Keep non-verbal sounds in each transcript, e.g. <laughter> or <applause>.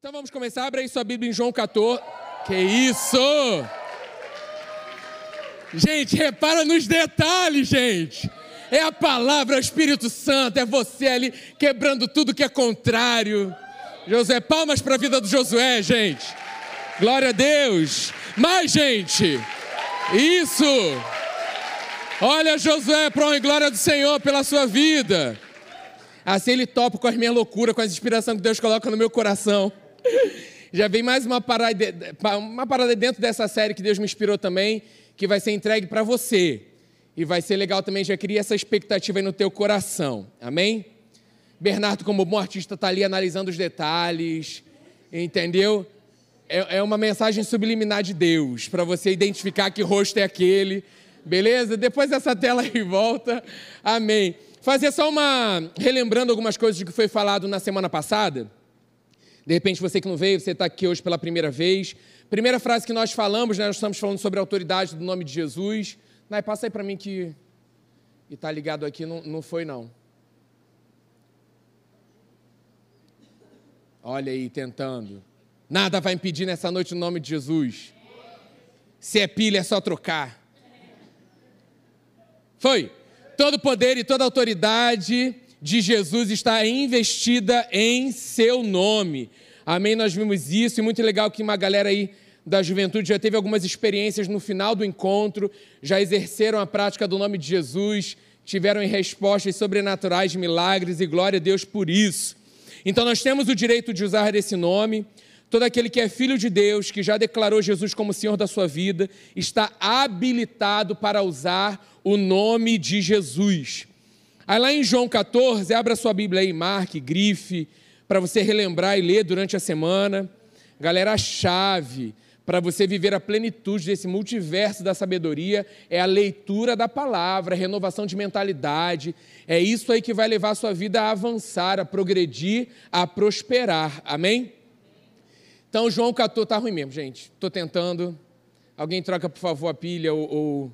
Então vamos começar. Abre aí sua Bíblia em João 14. Que isso! Gente, repara nos detalhes, gente. É a palavra, é o Espírito Santo, é você ali quebrando tudo que é contrário. Josué, palmas para a vida do Josué, gente. Glória a Deus. Mais gente. Isso. Olha, Josué, para a glória do Senhor pela sua vida. Assim ele topa com as minhas loucuras, com as inspirações que Deus coloca no meu coração. Já vem mais uma parada, uma parada dentro dessa série que Deus me inspirou também, que vai ser entregue para você. E vai ser legal também, já cria essa expectativa aí no teu coração. Amém? Bernardo, como bom artista, está ali analisando os detalhes, entendeu? É, é uma mensagem subliminar de Deus, para você identificar que rosto é aquele, beleza? Depois dessa tela aí volta, amém. Fazer só uma. relembrando algumas coisas que foi falado na semana passada. De repente, você que não veio, você está aqui hoje pela primeira vez. Primeira frase que nós falamos, né, nós estamos falando sobre a autoridade do nome de Jesus. Nai, passa aí para mim que. E está ligado aqui, não, não foi não. Olha aí, tentando. Nada vai impedir nessa noite o nome de Jesus. Se é pilha, é só trocar. Foi. Todo poder e toda autoridade de Jesus está investida em seu nome. Amém? Nós vimos isso e muito legal que uma galera aí da juventude já teve algumas experiências no final do encontro, já exerceram a prática do nome de Jesus, tiveram respostas sobrenaturais, milagres e glória a Deus por isso. Então nós temos o direito de usar esse nome. Todo aquele que é filho de Deus, que já declarou Jesus como Senhor da sua vida, está habilitado para usar o nome de Jesus. Aí lá em João 14, abra sua Bíblia aí, marque, grife, para você relembrar e ler durante a semana. Galera, a chave para você viver a plenitude desse multiverso da sabedoria é a leitura da palavra, a renovação de mentalidade. É isso aí que vai levar a sua vida a avançar, a progredir, a prosperar. Amém? Então, João 14, tá ruim mesmo, gente. Estou tentando. Alguém troca, por favor, a pilha ou, ou,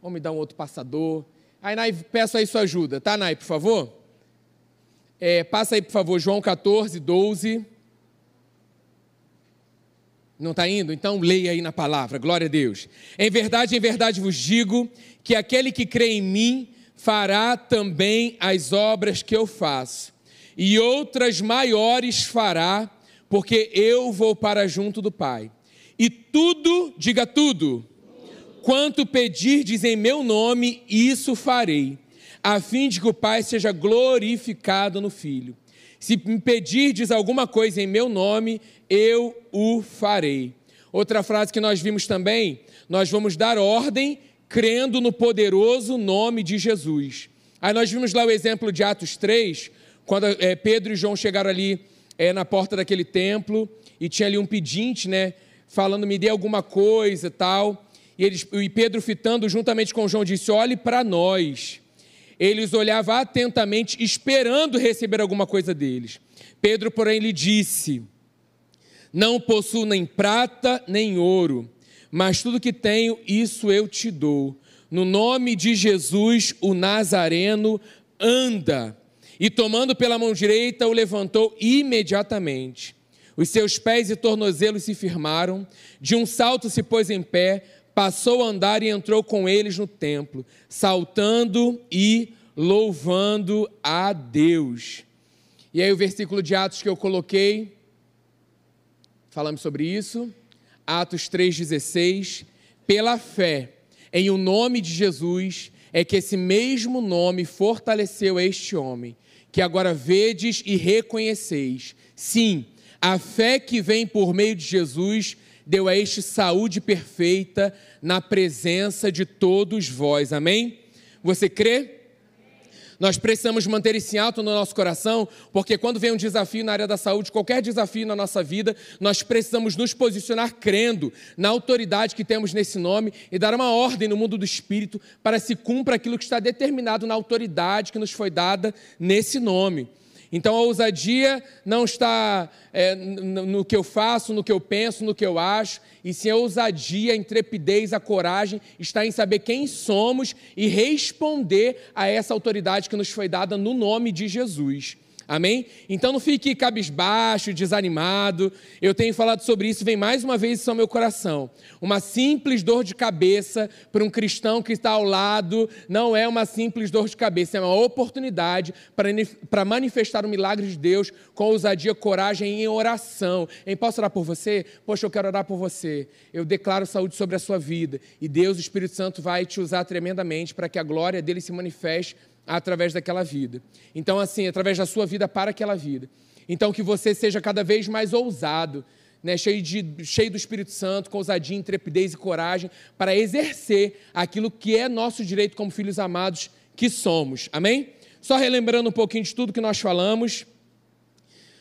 ou me dá um outro passador. Aí, Nai, peço aí sua ajuda, tá, Nai, por favor? É, passa aí, por favor, João 14, 12. Não está indo? Então leia aí na palavra, glória a Deus. Em verdade, em verdade vos digo que aquele que crê em mim fará também as obras que eu faço, e outras maiores fará, porque eu vou para junto do Pai. E tudo, diga tudo, Quanto pedirdes em meu nome, isso farei, a fim de que o Pai seja glorificado no Filho. Se me pedirdes alguma coisa em meu nome, eu o farei. Outra frase que nós vimos também, nós vamos dar ordem crendo no poderoso nome de Jesus. Aí nós vimos lá o exemplo de Atos 3, quando é, Pedro e João chegaram ali é, na porta daquele templo e tinha ali um pedinte, né, falando me dê alguma coisa, tal. E, eles, e Pedro, fitando juntamente com João, disse: Olhe para nós. Eles olhavam atentamente, esperando receber alguma coisa deles. Pedro, porém, lhe disse: Não possuo nem prata nem ouro, mas tudo que tenho, isso eu te dou. No nome de Jesus, o Nazareno, anda. E tomando pela mão direita, o levantou imediatamente. Os seus pés e tornozelos se firmaram, de um salto se pôs em pé, passou a andar e entrou com eles no templo, saltando e louvando a Deus. E aí o versículo de Atos que eu coloquei, falamos sobre isso, Atos 3,16, pela fé em o nome de Jesus, é que esse mesmo nome fortaleceu este homem, que agora vedes e reconheceis. Sim, a fé que vem por meio de Jesus deu a este saúde perfeita na presença de todos vós. Amém? Você crê? Nós precisamos manter esse alto no nosso coração, porque quando vem um desafio na área da saúde, qualquer desafio na nossa vida, nós precisamos nos posicionar crendo na autoridade que temos nesse nome e dar uma ordem no mundo do espírito para se cumpra aquilo que está determinado na autoridade que nos foi dada nesse nome. Então a ousadia não está é, no que eu faço, no que eu penso, no que eu acho, e sim a ousadia, a intrepidez, a coragem está em saber quem somos e responder a essa autoridade que nos foi dada no nome de Jesus. Amém? Então não fique cabisbaixo, desanimado. Eu tenho falado sobre isso, vem mais uma vez isso ao meu coração. Uma simples dor de cabeça para um cristão que está ao lado não é uma simples dor de cabeça, é uma oportunidade para manifestar o milagre de Deus com ousadia, coragem em oração. Em posso orar por você? Poxa, eu quero orar por você. Eu declaro saúde sobre a sua vida e Deus, o Espírito Santo, vai te usar tremendamente para que a glória dele se manifeste através daquela vida. Então, assim, através da sua vida para aquela vida. Então, que você seja cada vez mais ousado, né, cheio, de, cheio do Espírito Santo, com ousadia, intrepidez e coragem, para exercer aquilo que é nosso direito como filhos amados que somos. Amém? Só relembrando um pouquinho de tudo que nós falamos.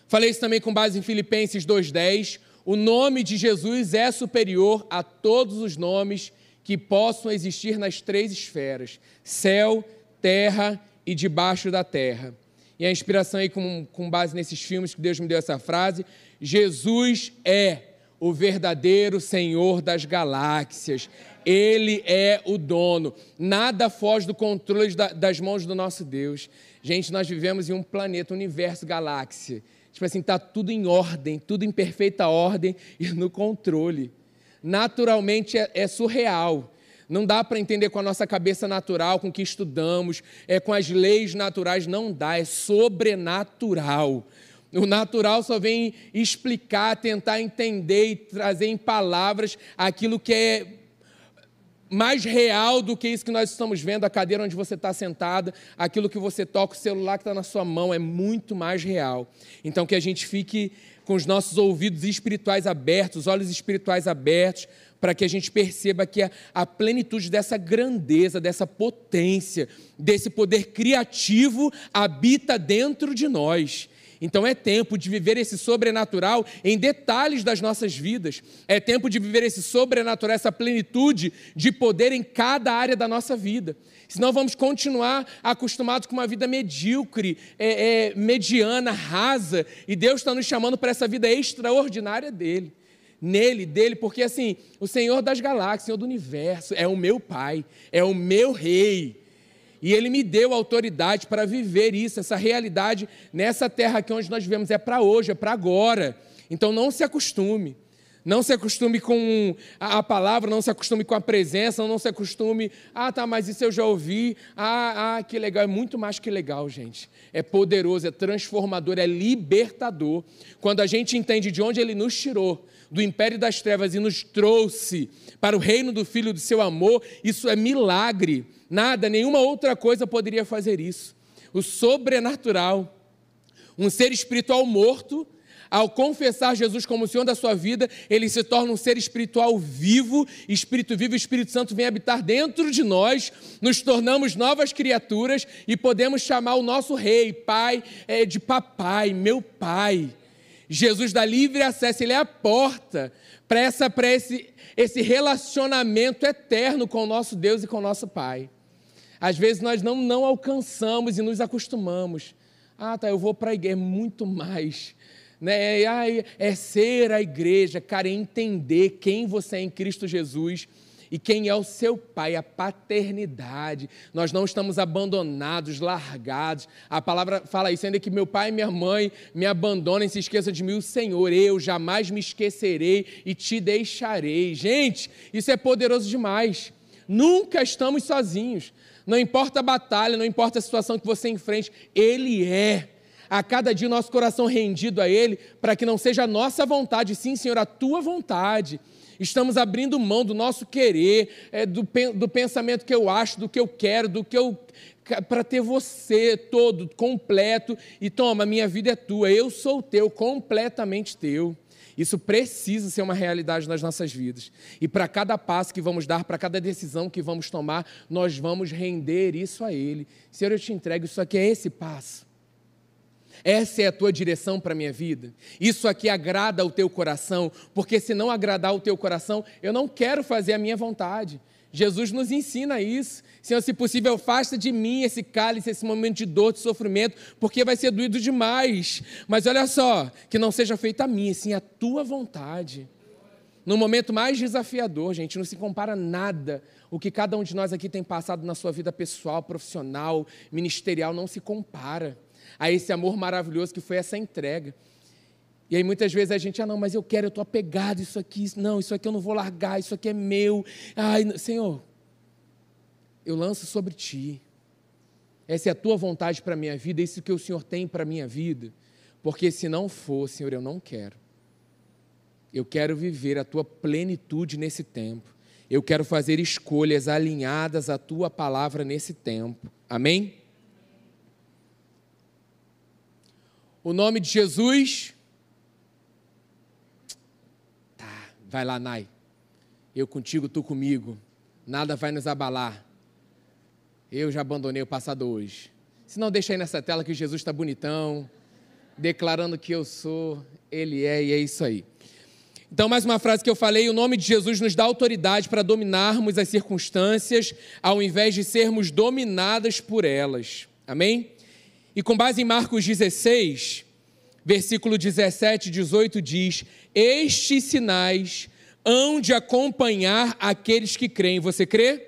Falei isso também com base em Filipenses 2,10. O nome de Jesus é superior a todos os nomes que possam existir nas três esferas: céu, terra e debaixo da terra. E a inspiração aí, com, com base nesses filmes que Deus me deu essa frase: Jesus é o verdadeiro Senhor das galáxias. Ele é o dono. Nada foge do controle das mãos do nosso Deus. Gente, nós vivemos em um planeta, universo, galáxia. Tipo assim, está tudo em ordem, tudo em perfeita ordem e no controle. Naturalmente é, é surreal. Não dá para entender com a nossa cabeça natural, com o que estudamos, é com as leis naturais, não dá, é sobrenatural. O natural só vem explicar, tentar entender e trazer em palavras aquilo que é mais real do que isso que nós estamos vendo, a cadeira onde você está sentada, aquilo que você toca, o celular que está na sua mão, é muito mais real. Então, que a gente fique com os nossos ouvidos espirituais abertos, olhos espirituais abertos, para que a gente perceba que a, a plenitude dessa grandeza, dessa potência, desse poder criativo habita dentro de nós. Então é tempo de viver esse sobrenatural em detalhes das nossas vidas. É tempo de viver esse sobrenatural, essa plenitude de poder em cada área da nossa vida. Senão vamos continuar acostumados com uma vida medíocre, é, é, mediana, rasa. E Deus está nos chamando para essa vida extraordinária dele nele, dele, porque assim, o Senhor das galáxias, Senhor do universo, é o meu Pai, é o meu Rei. E Ele me deu autoridade para viver isso, essa realidade nessa terra aqui onde nós vivemos. É para hoje, é para agora. Então não se acostume. Não se acostume com a palavra, não se acostume com a presença, não se acostume, ah, tá, mas isso eu já ouvi, ah, ah, que legal, é muito mais que legal, gente. É poderoso, é transformador, é libertador. Quando a gente entende de onde ele nos tirou, do império das trevas e nos trouxe para o reino do Filho do seu amor, isso é milagre. Nada, nenhuma outra coisa poderia fazer isso. O sobrenatural, um ser espiritual morto, ao confessar Jesus como o Senhor da sua vida, ele se torna um ser espiritual vivo, espírito vivo, Espírito Santo vem habitar dentro de nós, nos tornamos novas criaturas e podemos chamar o nosso rei, pai, é, de papai, meu pai. Jesus dá livre acesso, ele é a porta para essa, para esse, esse relacionamento eterno com o nosso Deus e com o nosso Pai. Às vezes nós não, não alcançamos e nos acostumamos. Ah, tá, eu vou para a igreja, é muito mais. Né? É, é ser a igreja, cara, é entender quem você é em Cristo Jesus e quem é o seu pai, a paternidade. Nós não estamos abandonados, largados. A palavra fala isso, ainda que meu pai e minha mãe me abandonem, se esqueçam de mim, o Senhor, eu jamais me esquecerei e te deixarei. Gente, isso é poderoso demais. Nunca estamos sozinhos. Não importa a batalha, não importa a situação que você enfrente, Ele é a cada dia nosso coração rendido a Ele, para que não seja a nossa vontade, sim, Senhor, a tua vontade estamos abrindo mão do nosso querer, é, do, do pensamento que eu acho, do que eu quero, do que eu. para ter você todo, completo, e toma, minha vida é tua, eu sou teu, completamente teu. Isso precisa ser uma realidade nas nossas vidas. E para cada passo que vamos dar, para cada decisão que vamos tomar, nós vamos render isso a Ele. Senhor, eu te entrego, isso aqui é esse passo. Essa é a tua direção para a minha vida? Isso aqui agrada o teu coração? Porque se não agradar o teu coração, eu não quero fazer a minha vontade. Jesus nos ensina isso. Senhor, se possível, afasta de mim esse cálice, esse momento de dor, de sofrimento, porque vai ser doído demais. Mas olha só, que não seja feita a minha, sim a tua vontade. No momento mais desafiador, gente, não se compara nada o que cada um de nós aqui tem passado na sua vida pessoal, profissional, ministerial, não se compara. A esse amor maravilhoso que foi essa entrega. E aí muitas vezes a gente, ah, não, mas eu quero, eu estou apegado, isso aqui, não, isso aqui eu não vou largar, isso aqui é meu. Ai, Senhor, eu lanço sobre ti. Essa é a tua vontade para a minha vida, isso que o Senhor tem para a minha vida. Porque se não for, Senhor, eu não quero. Eu quero viver a tua plenitude nesse tempo. Eu quero fazer escolhas alinhadas à tua palavra nesse tempo. Amém? O nome de Jesus. Tá, vai lá, Nai. Eu contigo, tu comigo. Nada vai nos abalar. Eu já abandonei o passado hoje. Se não, deixa aí nessa tela que Jesus está bonitão, declarando que eu sou, Ele é, e é isso aí. Então, mais uma frase que eu falei: o nome de Jesus nos dá autoridade para dominarmos as circunstâncias, ao invés de sermos dominadas por elas. Amém? E com base em Marcos 16, versículo 17 e 18, diz: Estes sinais hão de acompanhar aqueles que creem. Você crê?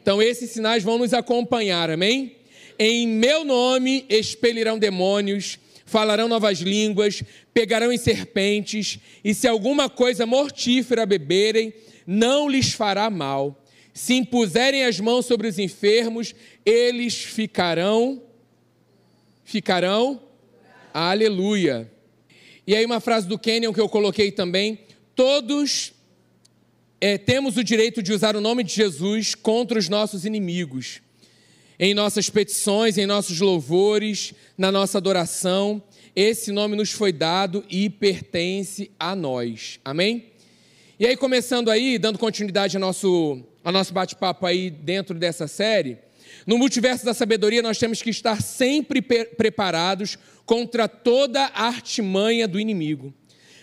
Então, esses sinais vão nos acompanhar, amém? Em meu nome expelirão demônios, falarão novas línguas, pegarão em serpentes, e se alguma coisa mortífera beberem, não lhes fará mal. Se impuserem as mãos sobre os enfermos, eles ficarão. Ficarão. Aleluia. E aí, uma frase do Kenyon que eu coloquei também: todos é, temos o direito de usar o nome de Jesus contra os nossos inimigos, em nossas petições, em nossos louvores, na nossa adoração. Esse nome nos foi dado e pertence a nós. Amém? E aí, começando aí, dando continuidade ao nosso, ao nosso bate-papo aí dentro dessa série, no multiverso da sabedoria nós temos que estar sempre preparados contra toda a artimanha do inimigo.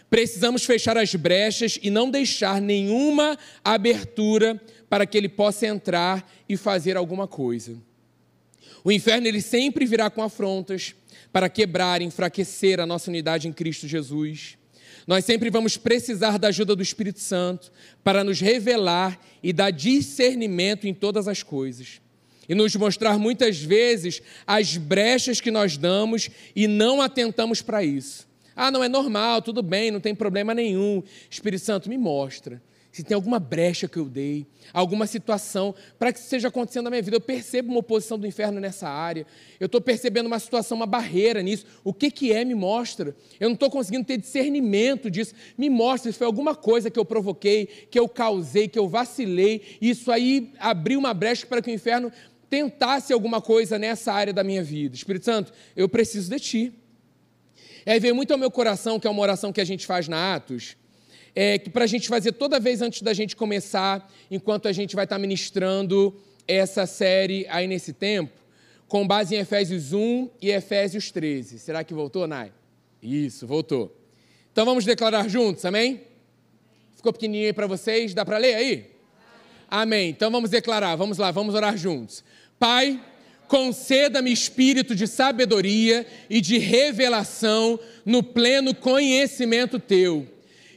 Precisamos fechar as brechas e não deixar nenhuma abertura para que ele possa entrar e fazer alguma coisa. O inferno ele sempre virá com afrontas para quebrar, enfraquecer a nossa unidade em Cristo Jesus. Nós sempre vamos precisar da ajuda do Espírito Santo para nos revelar e dar discernimento em todas as coisas. E nos mostrar muitas vezes as brechas que nós damos e não atentamos para isso. Ah, não é normal, tudo bem, não tem problema nenhum. Espírito Santo, me mostra se tem alguma brecha que eu dei, alguma situação para que isso esteja acontecendo na minha vida. Eu percebo uma oposição do inferno nessa área, eu estou percebendo uma situação, uma barreira nisso. O que, que é? Me mostra. Eu não estou conseguindo ter discernimento disso. Me mostra se foi alguma coisa que eu provoquei, que eu causei, que eu vacilei. Isso aí abriu uma brecha para que o inferno tentasse alguma coisa nessa área da minha vida. Espírito Santo, eu preciso de Ti. E aí veio muito ao meu coração, que é uma oração que a gente faz na Atos, é, que para a gente fazer toda vez antes da gente começar, enquanto a gente vai estar tá ministrando essa série aí nesse tempo, com base em Efésios 1 e Efésios 13. Será que voltou, Nai? Isso, voltou. Então vamos declarar juntos, amém? Ficou pequenininho aí para vocês? Dá para ler aí? Amém. Então vamos declarar, vamos lá, vamos orar juntos. Pai, conceda-me espírito de sabedoria e de revelação no pleno conhecimento teu,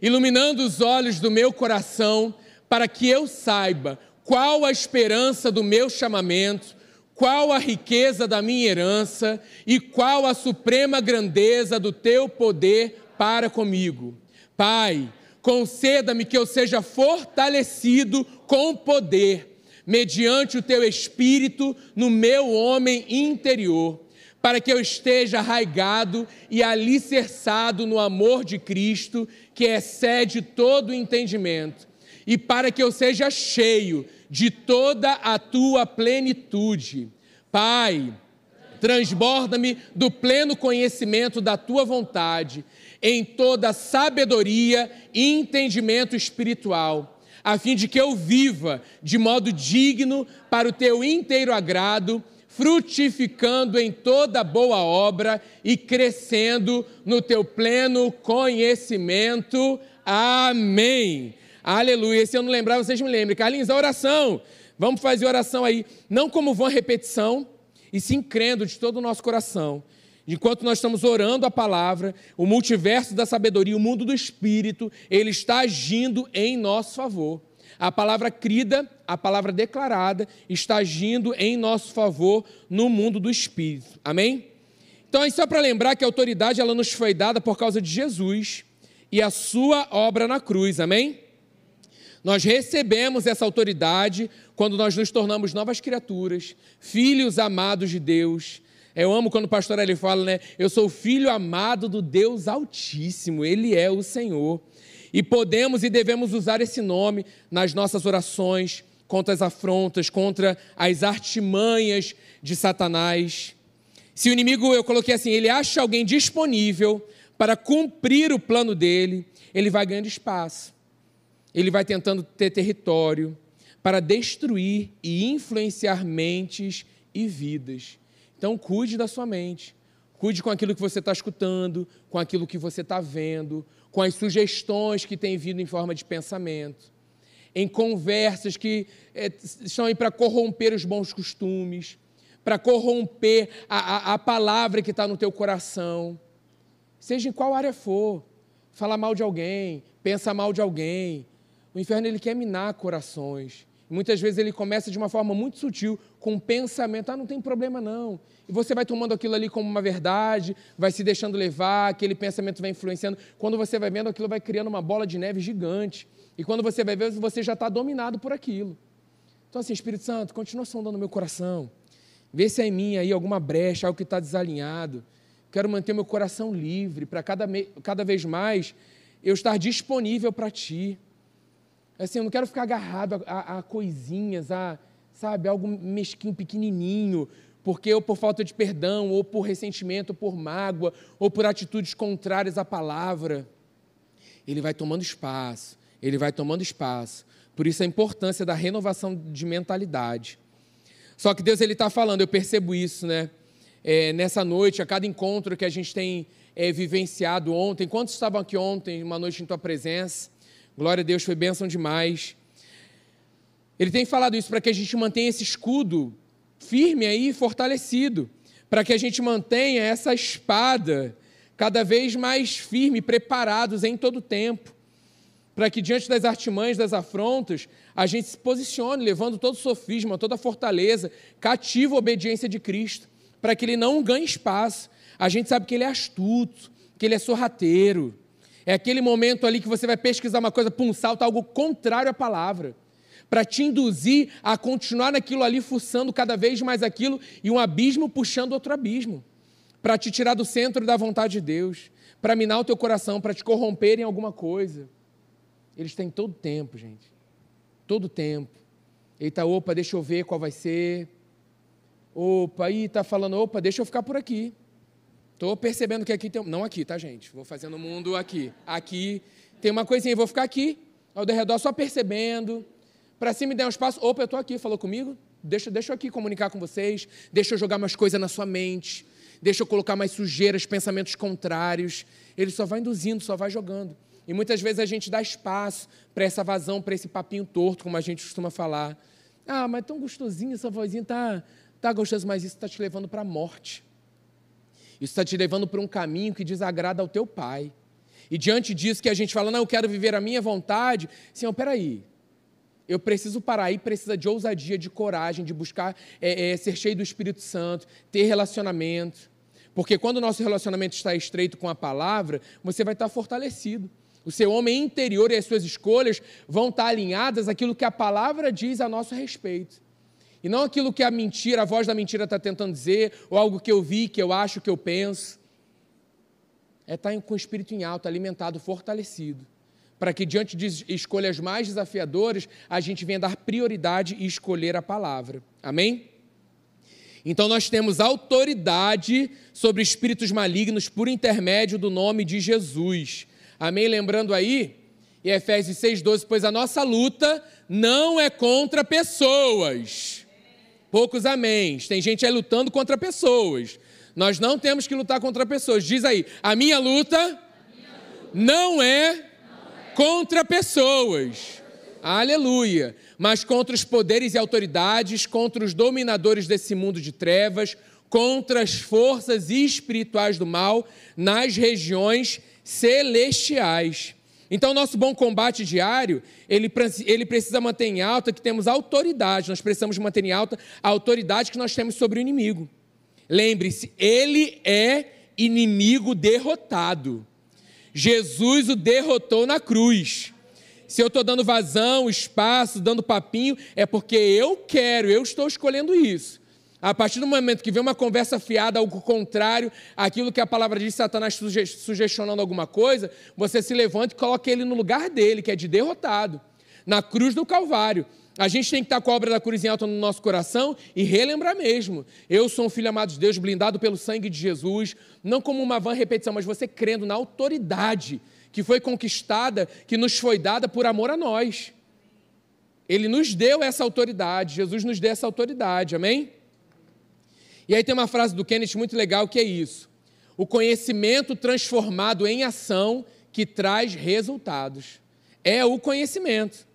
iluminando os olhos do meu coração, para que eu saiba qual a esperança do meu chamamento, qual a riqueza da minha herança e qual a suprema grandeza do teu poder para comigo. Pai, conceda-me que eu seja fortalecido com poder mediante o teu espírito no meu homem interior, para que eu esteja arraigado e alicerçado no amor de Cristo, que excede todo o entendimento, e para que eu seja cheio de toda a tua plenitude. Pai, transborda-me do pleno conhecimento da tua vontade, em toda sabedoria e entendimento espiritual a fim de que eu viva de modo digno para o teu inteiro agrado, frutificando em toda boa obra e crescendo no teu pleno conhecimento. Amém. Aleluia. Se eu não lembrar, vocês me lembrem. Carlinhos, a oração. Vamos fazer oração aí, não como vã repetição, e sim crendo de todo o nosso coração Enquanto nós estamos orando a palavra, o multiverso da sabedoria, o mundo do espírito, ele está agindo em nosso favor. A palavra crida, a palavra declarada, está agindo em nosso favor no mundo do espírito. Amém? Então, é só para lembrar que a autoridade ela nos foi dada por causa de Jesus e a sua obra na cruz, amém? Nós recebemos essa autoridade quando nós nos tornamos novas criaturas, filhos amados de Deus. Eu amo quando o pastor ele fala, né? Eu sou filho amado do Deus Altíssimo, Ele é o Senhor. E podemos e devemos usar esse nome nas nossas orações, contra as afrontas, contra as artimanhas de Satanás. Se o inimigo, eu coloquei assim, ele acha alguém disponível para cumprir o plano dele, ele vai ganhando espaço. Ele vai tentando ter território para destruir e influenciar mentes e vidas. Então, cuide da sua mente. Cuide com aquilo que você está escutando, com aquilo que você está vendo, com as sugestões que têm vindo em forma de pensamento em conversas que é, estão aí para corromper os bons costumes, para corromper a, a, a palavra que está no teu coração. Seja em qual área for, fala mal de alguém, pensa mal de alguém. O inferno ele quer minar corações. Muitas vezes ele começa de uma forma muito sutil, com um pensamento, ah, não tem problema não. E você vai tomando aquilo ali como uma verdade, vai se deixando levar, aquele pensamento vai influenciando. Quando você vai vendo, aquilo vai criando uma bola de neve gigante. E quando você vai ver, você já está dominado por aquilo. Então, assim, Espírito Santo, continua sondando meu coração. Vê se é em mim aí alguma brecha, algo que está desalinhado. Quero manter meu coração livre para cada, cada vez mais eu estar disponível para Ti. Assim, eu não quero ficar agarrado a, a, a coisinhas, a, sabe, algo mesquinho, pequenininho, porque ou por falta de perdão, ou por ressentimento, ou por mágoa, ou por atitudes contrárias à palavra. Ele vai tomando espaço ele vai tomando espaço. Por isso a importância da renovação de mentalidade. Só que Deus ele está falando, eu percebo isso, né? É, nessa noite, a cada encontro que a gente tem é, vivenciado ontem. Quantos estavam aqui ontem, uma noite em tua presença? Glória a Deus, foi bênção demais. Ele tem falado isso para que a gente mantenha esse escudo firme aí, fortalecido, para que a gente mantenha essa espada cada vez mais firme, preparados em todo tempo para que diante das artimanhas, das afrontas, a gente se posicione, levando todo o sofisma, toda a fortaleza, cativa a obediência de Cristo, para que ele não ganhe espaço. A gente sabe que ele é astuto, que ele é sorrateiro. É aquele momento ali que você vai pesquisar uma coisa, pum, salta algo contrário à palavra, para te induzir a continuar naquilo ali, fuçando cada vez mais aquilo, e um abismo puxando outro abismo, para te tirar do centro da vontade de Deus, para minar o teu coração, para te corromper em alguma coisa. Eles têm todo tempo, gente. Todo tempo. Eita, opa, deixa eu ver qual vai ser. Opa, aí está falando, opa, deixa eu ficar por aqui. Estou percebendo que aqui tem. Não aqui, tá, gente? Vou fazendo o mundo aqui. Aqui tem uma coisinha, vou ficar aqui, ao redor, só percebendo. Para cima me der um espaço. Opa, eu estou aqui, falou comigo? Deixa, deixa eu aqui comunicar com vocês. Deixa eu jogar mais coisas na sua mente. Deixa eu colocar mais sujeiras, pensamentos contrários. Ele só vai induzindo, só vai jogando. E muitas vezes a gente dá espaço para essa vazão, para esse papinho torto, como a gente costuma falar. Ah, mas tão gostosinho essa vozinha, tá, tá gostoso, mas isso está te levando para a morte. Isso está te levando para um caminho que desagrada ao teu pai. E diante disso que a gente fala, não, eu quero viver a minha vontade, Senhor, peraí, eu preciso parar e precisa de ousadia, de coragem, de buscar é, é, ser cheio do Espírito Santo, ter relacionamento. Porque quando o nosso relacionamento está estreito com a palavra, você vai estar fortalecido. O seu homem interior e as suas escolhas vão estar alinhadas àquilo que a palavra diz a nosso respeito. E não aquilo que a mentira, a voz da mentira está tentando dizer, ou algo que eu vi, que eu acho, que eu penso. É estar com o espírito em alto, alimentado, fortalecido. Para que diante de escolhas mais desafiadoras, a gente venha dar prioridade e escolher a palavra. Amém? Então nós temos autoridade sobre espíritos malignos por intermédio do nome de Jesus. Amém? Lembrando aí, em Efésios 6,12, pois a nossa luta não é contra pessoas. Poucos améns. Tem gente aí lutando contra pessoas. Nós não temos que lutar contra pessoas. Diz aí, a minha luta não é contra pessoas. Aleluia. Mas contra os poderes e autoridades, contra os dominadores desse mundo de trevas, contra as forças espirituais do mal nas regiões celestiais. Então, nosso bom combate diário, ele, ele precisa manter em alta que temos autoridade, nós precisamos manter em alta a autoridade que nós temos sobre o inimigo. Lembre-se, ele é inimigo derrotado. Jesus o derrotou na cruz. Se eu estou dando vazão, espaço, dando papinho, é porque eu quero, eu estou escolhendo isso. A partir do momento que vem uma conversa fiada, algo contrário àquilo que a palavra diz, Satanás sugestionando alguma coisa, você se levanta e coloca ele no lugar dele, que é de derrotado, na cruz do Calvário. A gente tem que estar com a obra da cruz em alta no nosso coração e relembrar mesmo. Eu sou um filho amado de Deus, blindado pelo sangue de Jesus, não como uma vã repetição, mas você crendo na autoridade que foi conquistada, que nos foi dada por amor a nós. Ele nos deu essa autoridade, Jesus nos deu essa autoridade, amém? E aí tem uma frase do Kenneth muito legal que é isso: o conhecimento transformado em ação que traz resultados. É o conhecimento.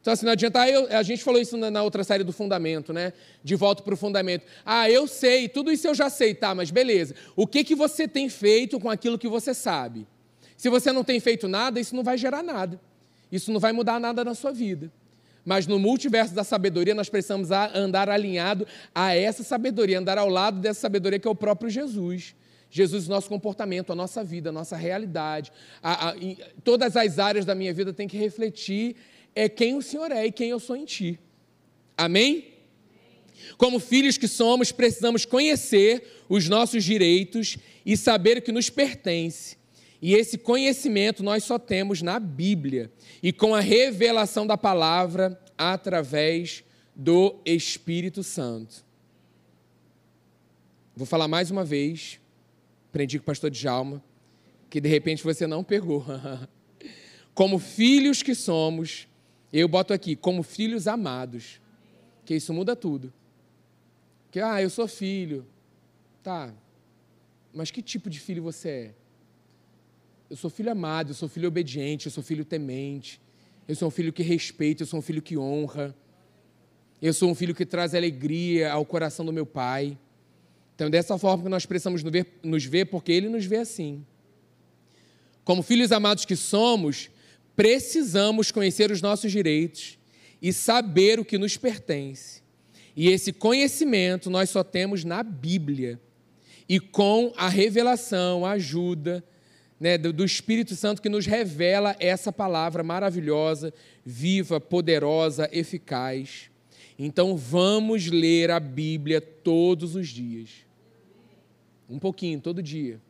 Então, assim, não adianta. Ah, eu, a gente falou isso na, na, outra série do Fundamento, né? De volta para o Fundamento. Ah, eu sei, tudo isso eu já sei, tá, mas beleza. O que, que você tem feito com aquilo que você sabe? Se você não tem feito nada, isso não vai gerar nada. Isso não vai mudar nada na sua vida. Mas no multiverso da sabedoria, nós precisamos andar alinhado a essa sabedoria, andar ao lado dessa sabedoria que é o próprio Jesus. Jesus, nosso comportamento, a nossa vida, a nossa realidade, a, a, todas as áreas da minha vida têm que refletir é quem o Senhor é e quem eu sou em Ti. Amém? Como filhos que somos, precisamos conhecer os nossos direitos e saber o que nos pertence. E esse conhecimento nós só temos na Bíblia e com a revelação da palavra através do Espírito Santo. Vou falar mais uma vez, aprendi com o pastor Djalma, que de repente você não pegou. <laughs> Como filhos que somos, eu boto aqui, como filhos amados, que isso muda tudo. Que, ah, eu sou filho. Tá, mas que tipo de filho você é? Eu sou filho amado, eu sou filho obediente, eu sou filho temente, eu sou um filho que respeita, eu sou um filho que honra, eu sou um filho que traz alegria ao coração do meu pai. Então, dessa forma que nós precisamos nos ver, porque ele nos vê assim. Como filhos amados que somos, precisamos conhecer os nossos direitos e saber o que nos pertence. E esse conhecimento nós só temos na Bíblia e com a revelação, a ajuda né, do Espírito Santo que nos revela essa palavra maravilhosa, viva, poderosa, eficaz. Então vamos ler a Bíblia todos os dias. Um pouquinho, todo dia.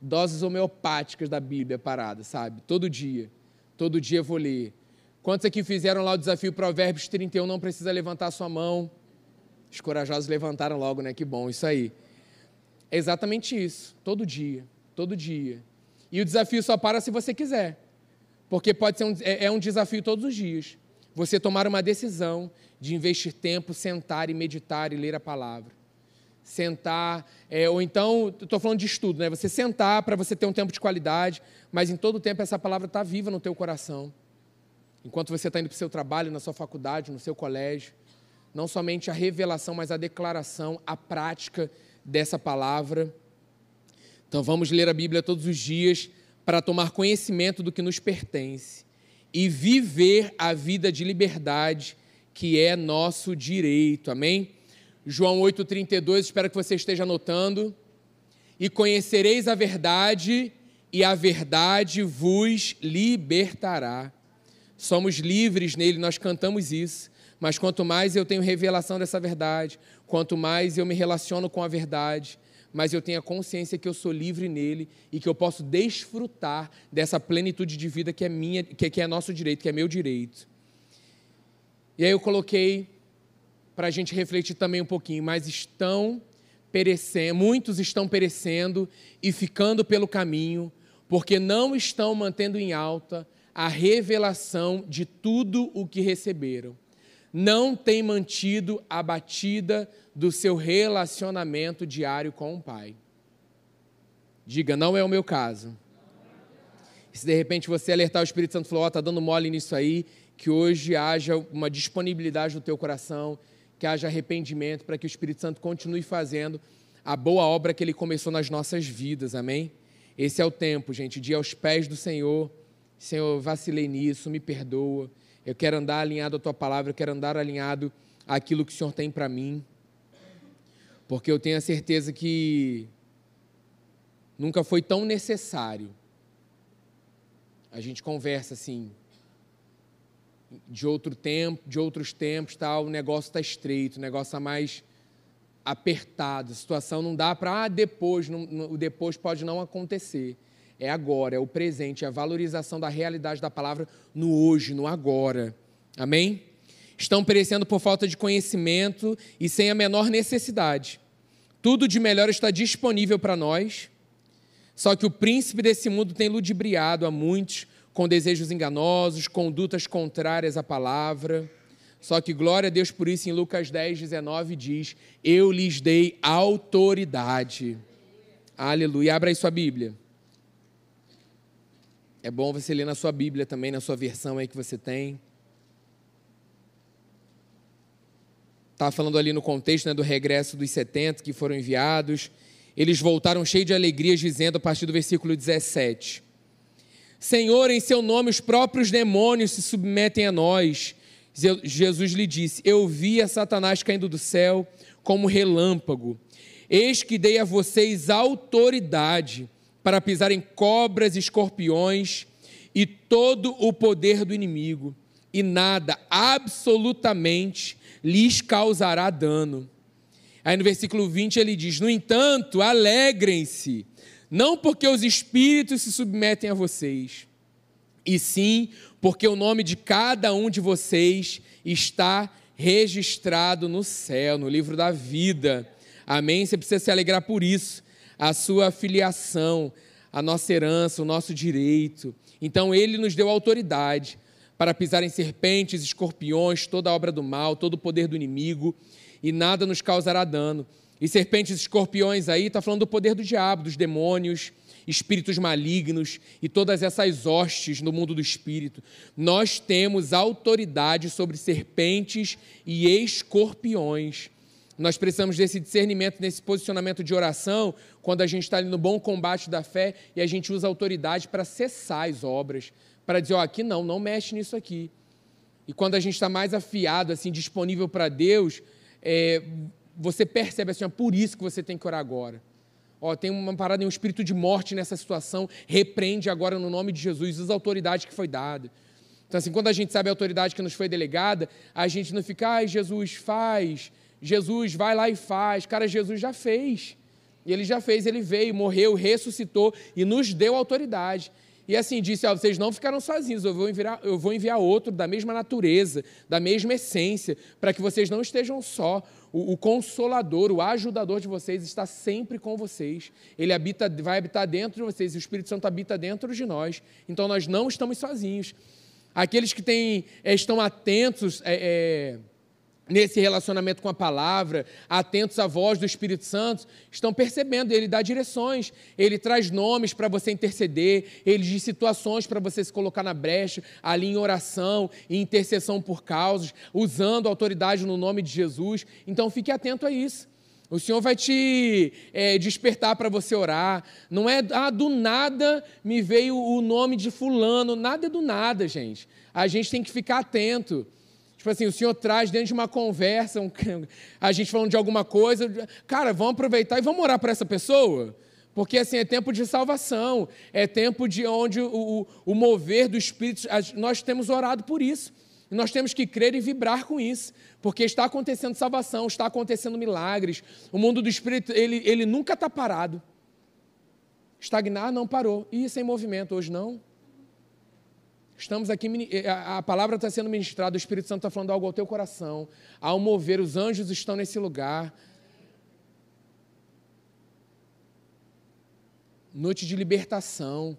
Doses homeopáticas da Bíblia parada, sabe? Todo dia. Todo dia eu vou ler. Quantos aqui fizeram lá o desafio Provérbios 31? Não precisa levantar a sua mão. Os corajosos levantaram logo, né? Que bom, isso aí. É exatamente isso. Todo dia. Todo dia. E o desafio só para se você quiser. Porque pode ser um, é, é um desafio todos os dias. Você tomar uma decisão de investir tempo, sentar e meditar e ler a palavra. Sentar, é, ou então, estou falando de estudo, né? Você sentar para você ter um tempo de qualidade, mas em todo o tempo essa palavra está viva no teu coração. Enquanto você está indo para o seu trabalho, na sua faculdade, no seu colégio. Não somente a revelação, mas a declaração, a prática dessa palavra. Então vamos ler a Bíblia todos os dias para tomar conhecimento do que nos pertence e viver a vida de liberdade que é nosso direito. Amém? João 8:32, espero que você esteja anotando. E conhecereis a verdade, e a verdade vos libertará. Somos livres nele, nós cantamos isso. Mas quanto mais eu tenho revelação dessa verdade, quanto mais eu me relaciono com a verdade, mas eu tenho a consciência que eu sou livre nele e que eu posso desfrutar dessa plenitude de vida que é minha, que é nosso direito, que é meu direito. E aí eu coloquei para a gente refletir também um pouquinho, mas estão perecendo, muitos estão perecendo e ficando pelo caminho, porque não estão mantendo em alta a revelação de tudo o que receberam. Não têm mantido a batida do seu relacionamento diário com o Pai. Diga, não é o meu caso. Se de repente você alertar o Espírito Santo e falar, ó, oh, está dando mole nisso aí, que hoje haja uma disponibilidade no teu coração, que haja arrependimento, para que o Espírito Santo continue fazendo a boa obra que ele começou nas nossas vidas, amém? Esse é o tempo, gente, de ir aos pés do Senhor. Senhor, vacilei nisso, me perdoa. Eu quero andar alinhado à tua palavra, eu quero andar alinhado àquilo que o Senhor tem para mim. porque eu tenho a certeza que nunca foi tão necessário. A gente conversa assim, de outro tempo, de outros tempos, tal, o negócio está estreito, o negócio está mais apertado, a situação não dá para ah, depois, não, o depois pode não acontecer. É agora, é o presente, é a valorização da realidade da palavra no hoje, no agora. Amém? Estão perecendo por falta de conhecimento e sem a menor necessidade. Tudo de melhor está disponível para nós, só que o príncipe desse mundo tem ludibriado a muitos com desejos enganosos, condutas contrárias à palavra. Só que glória a Deus por isso, em Lucas 10, 19 diz: Eu lhes dei autoridade. Aleluia. Abra aí sua Bíblia. É bom você ler na sua Bíblia também, na sua versão aí que você tem. Estava falando ali no contexto né, do regresso dos 70 que foram enviados. Eles voltaram cheios de alegrias, dizendo a partir do versículo 17: Senhor, em seu nome os próprios demônios se submetem a nós. Jesus lhe disse: Eu vi a Satanás caindo do céu como relâmpago. Eis que dei a vocês autoridade para pisar em cobras escorpiões e todo o poder do inimigo, e nada, absolutamente, lhes causará dano. Aí no versículo 20 ele diz: No entanto, alegrem-se, não porque os espíritos se submetem a vocês, e sim porque o nome de cada um de vocês está registrado no céu, no livro da vida. Amém? Você precisa se alegrar por isso, a sua filiação, a nossa herança, o nosso direito. Então ele nos deu autoridade para pisar em serpentes, escorpiões, toda a obra do mal, todo o poder do inimigo, e nada nos causará dano. E serpentes e escorpiões aí está falando do poder do diabo, dos demônios, espíritos malignos e todas essas hostes no mundo do espírito. Nós temos autoridade sobre serpentes e escorpiões. Nós precisamos desse discernimento, desse posicionamento de oração, quando a gente está ali no bom combate da fé e a gente usa autoridade para cessar as obras, para dizer, ó, oh, aqui não, não mexe nisso aqui. E quando a gente está mais afiado, assim, disponível para Deus, é, você percebe assim, é por isso que você tem que orar agora. Ó, tem uma parada, um espírito de morte nessa situação, repreende agora no nome de Jesus, usa a autoridade que foi dada. Então, assim, quando a gente sabe a autoridade que nos foi delegada, a gente não fica, ai, Jesus faz, Jesus vai lá e faz. Cara, Jesus já fez. E ele já fez, ele veio, morreu, ressuscitou e nos deu autoridade. E assim disse: ó, vocês não ficaram sozinhos, eu vou, enviar, eu vou enviar outro da mesma natureza, da mesma essência, para que vocês não estejam só. O, o, consolador, o ajudador de vocês está sempre com vocês. Ele habita, vai habitar dentro de vocês, o Espírito Santo habita dentro de nós. Então nós não estamos sozinhos. Aqueles que têm, eh, estão atentos. É, é, nesse relacionamento com a palavra, atentos à voz do Espírito Santo, estão percebendo, ele dá direções, ele traz nomes para você interceder, ele diz situações para você se colocar na brecha, ali em oração, em intercessão por causas, usando autoridade no nome de Jesus. Então fique atento a isso. O Senhor vai te é, despertar para você orar. Não é, ah, do nada me veio o nome de Fulano. Nada é do nada, gente. A gente tem que ficar atento. Tipo assim, o Senhor traz dentro de uma conversa, um, <laughs> a gente falando de alguma coisa, cara, vamos aproveitar e vamos orar para essa pessoa? Porque assim, é tempo de salvação, é tempo de onde o, o, o mover do Espírito, nós temos orado por isso. Nós temos que crer e vibrar com isso, porque está acontecendo salvação, está acontecendo milagres. O mundo do Espírito, ele, ele nunca está parado. Estagnar, não parou. E sem movimento, hoje não. Estamos aqui, eh, a palavra está sendo ministrada, o Espírito Santo está falando algo ao teu coração. Ao mover, os anjos estão nesse lugar. Noite de libertação,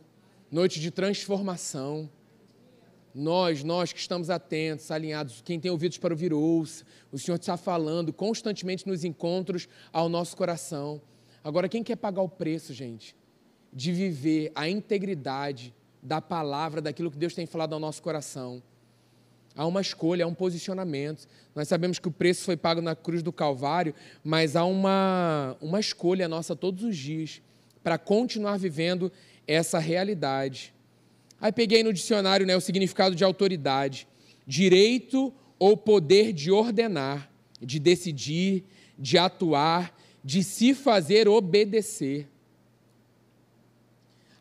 noite de transformação. Nós, nós que estamos atentos, alinhados, quem tem ouvidos para ouvir, ouça. O Senhor está falando constantemente nos encontros ao nosso coração. Agora, quem quer pagar o preço, gente, de viver a integridade da palavra, daquilo que Deus tem falado ao nosso coração. Há uma escolha, há um posicionamento. Nós sabemos que o preço foi pago na cruz do Calvário, mas há uma, uma escolha nossa todos os dias para continuar vivendo essa realidade. Aí peguei no dicionário né, o significado de autoridade: direito ou poder de ordenar, de decidir, de atuar, de se fazer obedecer.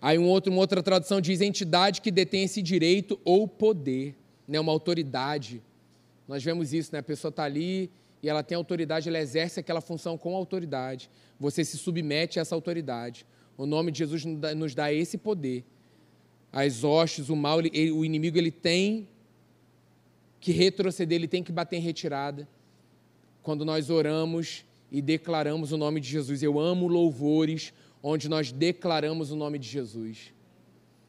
Aí um outro, uma outra tradução diz entidade que detém esse direito ou poder, né? uma autoridade. Nós vemos isso, né? a pessoa está ali e ela tem autoridade, ela exerce aquela função com autoridade. Você se submete a essa autoridade. O nome de Jesus nos dá esse poder. As hostes, o mal, ele, o inimigo, ele tem que retroceder, ele tem que bater em retirada. Quando nós oramos e declaramos o nome de Jesus, eu amo louvores onde nós declaramos o nome de Jesus.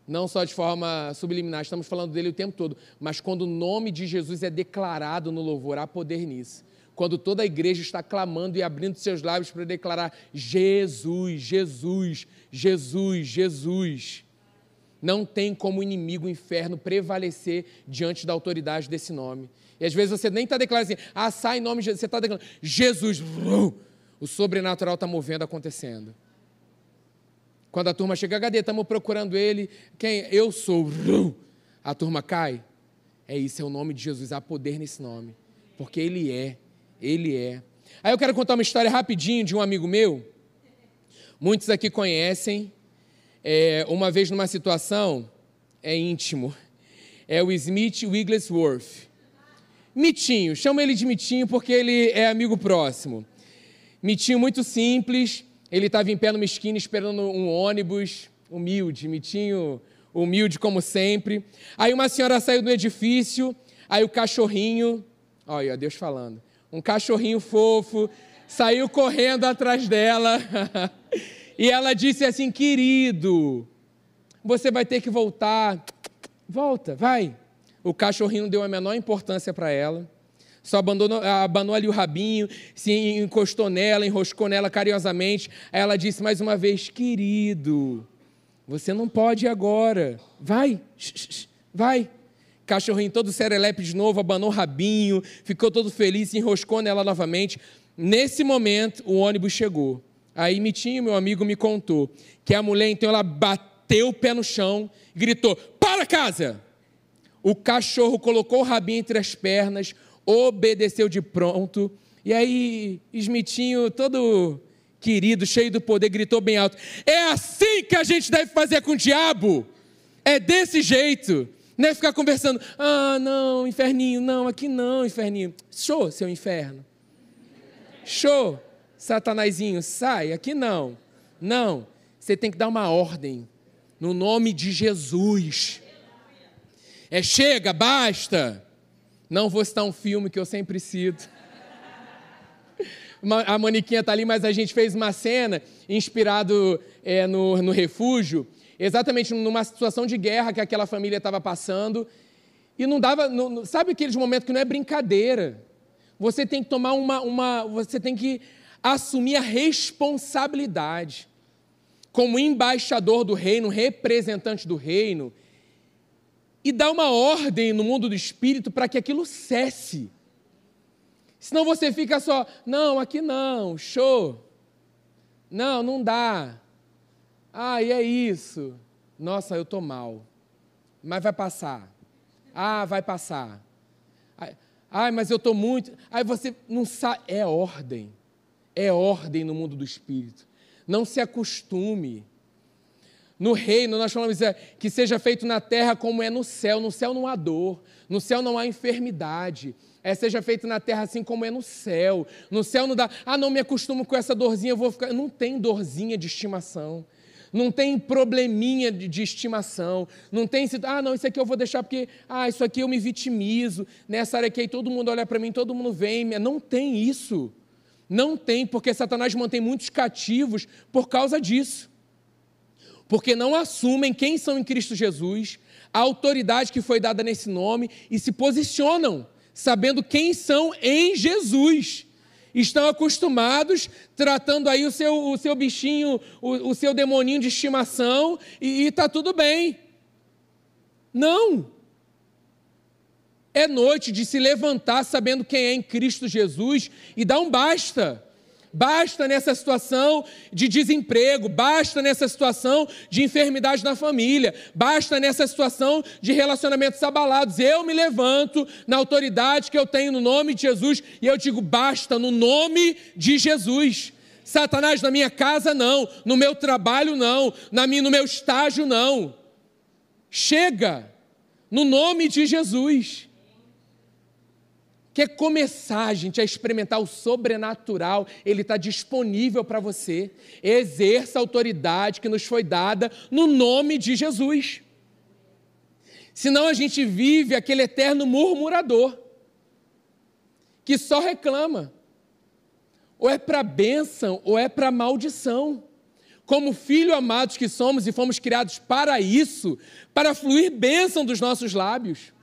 Não só de forma subliminar, estamos falando dele o tempo todo, mas quando o nome de Jesus é declarado no louvor, há poder nisso. Quando toda a igreja está clamando e abrindo seus lábios para declarar Jesus, Jesus, Jesus, Jesus. Não tem como o inimigo, o inferno, prevalecer diante da autoridade desse nome. E às vezes você nem está declarando assim, ah, sai em nome de Jesus, você está declarando Jesus. O sobrenatural está movendo, acontecendo. Quando a turma chega, HD, estamos procurando ele. Quem? Eu sou. A turma cai. É isso, é o nome de Jesus. Há poder nesse nome. Porque ele é. Ele é. Aí eu quero contar uma história rapidinho de um amigo meu. Muitos aqui conhecem. É, uma vez numa situação, é íntimo. É o Smith Wigglesworth. Mitinho, chama ele de Mitinho porque ele é amigo próximo. Mitinho muito simples ele estava em pé numa esquina esperando um ônibus, humilde, mitinho, humilde como sempre. Aí uma senhora saiu do edifício, aí o cachorrinho, olha Deus falando, um cachorrinho fofo, saiu correndo atrás dela. <laughs> e ela disse assim: querido, você vai ter que voltar. Volta, vai. O cachorrinho não deu a menor importância para ela só abandonou, abanou ali o rabinho, se encostou nela, enroscou nela carinhosamente. Aí ela disse mais uma vez: Querido, você não pode ir agora. Vai, vai. Cachorrinho todo serelepe de novo, abanou o rabinho, ficou todo feliz, se enroscou nela novamente. Nesse momento, o ônibus chegou. Aí Mitinho, meu amigo, me contou que a mulher, então, ela bateu o pé no chão gritou: Para casa! O cachorro colocou o rabinho entre as pernas, obedeceu de pronto. E aí, Smithinho, todo querido, cheio do poder, gritou bem alto: É assim que a gente deve fazer com o diabo! É desse jeito! Não é ficar conversando, ah, não, inferninho, não, aqui não, inferninho. Show, seu inferno. Show, satanazinho, sai, aqui não. Não, você tem que dar uma ordem, no nome de Jesus. É chega, basta. Não vou citar um filme que eu sempre cito. A Moniquinha está ali, mas a gente fez uma cena inspirado é, no, no refúgio, exatamente numa situação de guerra que aquela família estava passando. E não dava. Não, sabe aqueles momentos que não é brincadeira? Você tem que tomar uma, uma. Você tem que assumir a responsabilidade. Como embaixador do reino, representante do reino, e dá uma ordem no mundo do espírito para que aquilo cesse. Senão você fica só, não, aqui não, show. Não, não dá. Ah, e é isso. Nossa, eu estou mal. Mas vai passar. Ah, vai passar. Ai, mas eu estou muito. Aí você não sabe. É ordem. É ordem no mundo do espírito. Não se acostume. No reino, nós falamos é, que seja feito na terra como é no céu. No céu não há dor, no céu não há enfermidade. É, seja feito na terra assim como é no céu. No céu não dá, ah, não me acostumo com essa dorzinha, eu vou ficar. Não tem dorzinha de estimação. Não tem probleminha de, de estimação. Não tem, ah, não, isso aqui eu vou deixar porque, ah, isso aqui eu me vitimizo. Nessa área aqui, todo mundo olha para mim, todo mundo vem. Não tem isso. Não tem, porque Satanás mantém muitos cativos por causa disso porque não assumem quem são em Cristo Jesus, a autoridade que foi dada nesse nome e se posicionam sabendo quem são em Jesus. Estão acostumados tratando aí o seu, o seu bichinho, o, o seu demoninho de estimação e está tudo bem. Não! É noite de se levantar sabendo quem é em Cristo Jesus e dar um basta basta nessa situação de desemprego, basta nessa situação de enfermidade na família, basta nessa situação de relacionamentos abalados. Eu me levanto na autoridade que eu tenho no nome de Jesus e eu digo: basta no nome de Jesus. Satanás, na minha casa, não. No meu trabalho, não. Na minha, no meu estágio, não. Chega, no nome de Jesus. Quer começar, gente, a experimentar o sobrenatural, ele está disponível para você. Exerça a autoridade que nos foi dada no nome de Jesus. Senão a gente vive aquele eterno murmurador, que só reclama. Ou é para bênção, ou é para maldição. Como filho amados que somos e fomos criados para isso, para fluir bênção dos nossos lábios.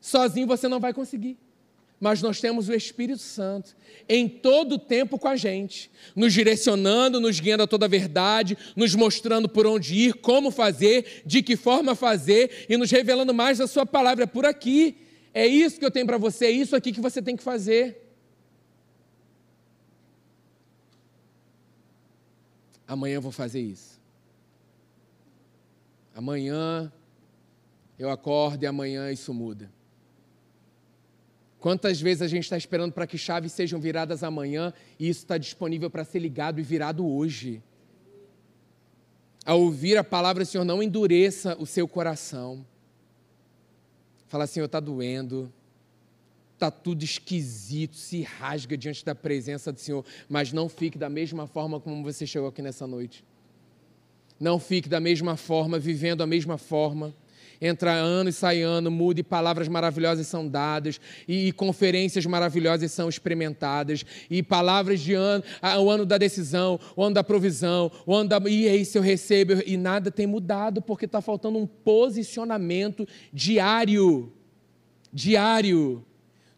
Sozinho você não vai conseguir. Mas nós temos o Espírito Santo em todo o tempo com a gente, nos direcionando, nos guiando a toda a verdade, nos mostrando por onde ir, como fazer, de que forma fazer e nos revelando mais da Sua palavra. É por aqui, é isso que eu tenho para você, é isso aqui que você tem que fazer. Amanhã eu vou fazer isso. Amanhã eu acordo e amanhã isso muda. Quantas vezes a gente está esperando para que chaves sejam viradas amanhã e isso está disponível para ser ligado e virado hoje? Ao ouvir a palavra Senhor, não endureça o seu coração. Fala, Senhor, está doendo, está tudo esquisito, se rasga diante da presença do Senhor, mas não fique da mesma forma como você chegou aqui nessa noite. Não fique da mesma forma, vivendo da mesma forma entra ano e sai ano, muda e palavras maravilhosas são dadas, e, e conferências maravilhosas são experimentadas, e palavras de ano, o ano da decisão, o ano da provisão, o ano da. E aí, se eu recebo, e nada tem mudado, porque está faltando um posicionamento diário. Diário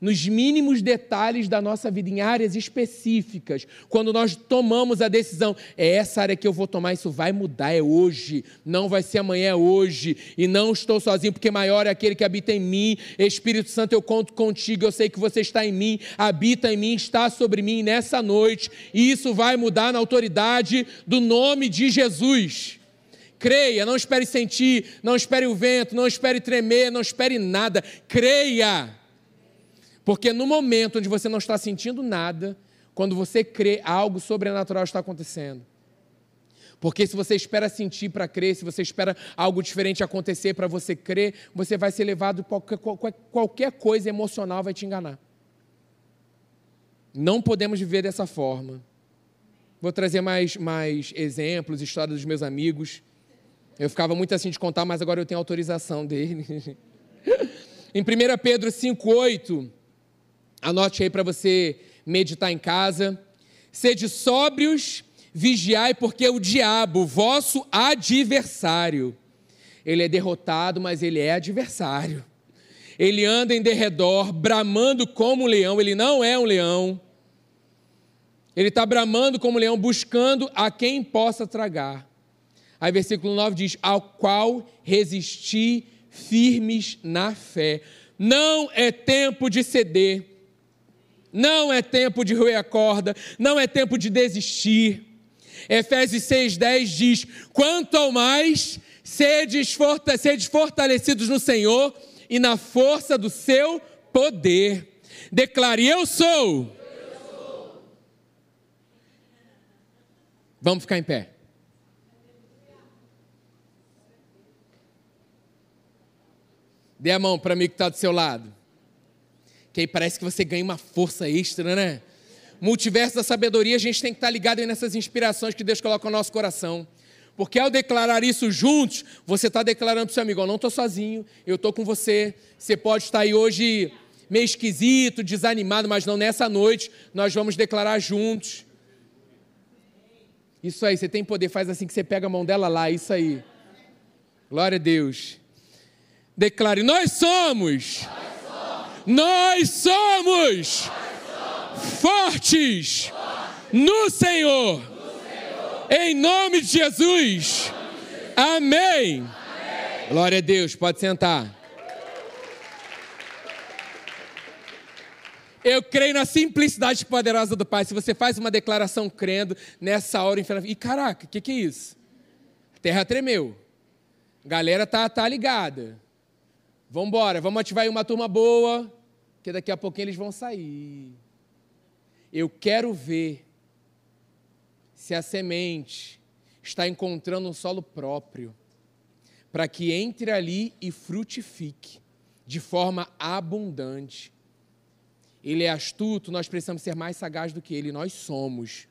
nos mínimos detalhes da nossa vida, em áreas específicas, quando nós tomamos a decisão, é essa área que eu vou tomar, isso vai mudar, é hoje, não vai ser amanhã, é hoje, e não estou sozinho, porque maior é aquele que habita em mim, Espírito Santo, eu conto contigo, eu sei que você está em mim, habita em mim, está sobre mim nessa noite, e isso vai mudar na autoridade do nome de Jesus. Creia, não espere sentir, não espere o vento, não espere tremer, não espere nada. Creia. Porque no momento onde você não está sentindo nada, quando você crê, algo sobrenatural está acontecendo. Porque se você espera sentir para crer, se você espera algo diferente acontecer para você crer, você vai ser levado, qualquer, qualquer, coisa emocional vai te enganar. Não podemos viver dessa forma. Vou trazer mais, mais exemplos, histórias dos meus amigos. Eu ficava muito assim de contar, mas agora eu tenho autorização dele. <laughs> em 1 Pedro 5,8 Anote aí para você meditar em casa. Sede sóbrios, vigiai, porque o diabo, vosso adversário, ele é derrotado, mas ele é adversário. Ele anda em derredor, bramando como um leão, ele não é um leão. Ele está bramando como um leão, buscando a quem possa tragar. Aí, versículo 9 diz: Ao qual resisti firmes na fé. Não é tempo de ceder não é tempo de roer a corda, não é tempo de desistir. Efésios 6,10 diz: Quanto ao mais, sedes, fortalecidos no Senhor e na força do seu poder. Declare: Eu sou. Vamos ficar em pé. Dê a mão para mim que está do seu lado que aí parece que você ganha uma força extra, né? Multiverso da sabedoria, a gente tem que estar ligado aí nessas inspirações que Deus coloca no nosso coração. Porque ao declarar isso juntos, você está declarando para o seu amigo: Eu não estou sozinho, eu estou com você. Você pode estar aí hoje meio esquisito, desanimado, mas não nessa noite, nós vamos declarar juntos. Isso aí, você tem poder, faz assim que você pega a mão dela lá, isso aí. Glória a Deus. Declare: Nós somos nós somos, fortes, no Senhor. Em nome de Jesus. Amém. Glória a Deus. Pode sentar. Eu creio na simplicidade poderosa do Pai. Se você faz uma declaração crendo nessa hora, e caraca, o que, que é isso? A terra tremeu. A galera tá, tá ligada. Vamos embora, vamos ativar aí uma turma boa, que daqui a pouquinho eles vão sair. Eu quero ver se a semente está encontrando um solo próprio, para que entre ali e frutifique de forma abundante. Ele é astuto, nós precisamos ser mais sagazes do que ele, nós somos.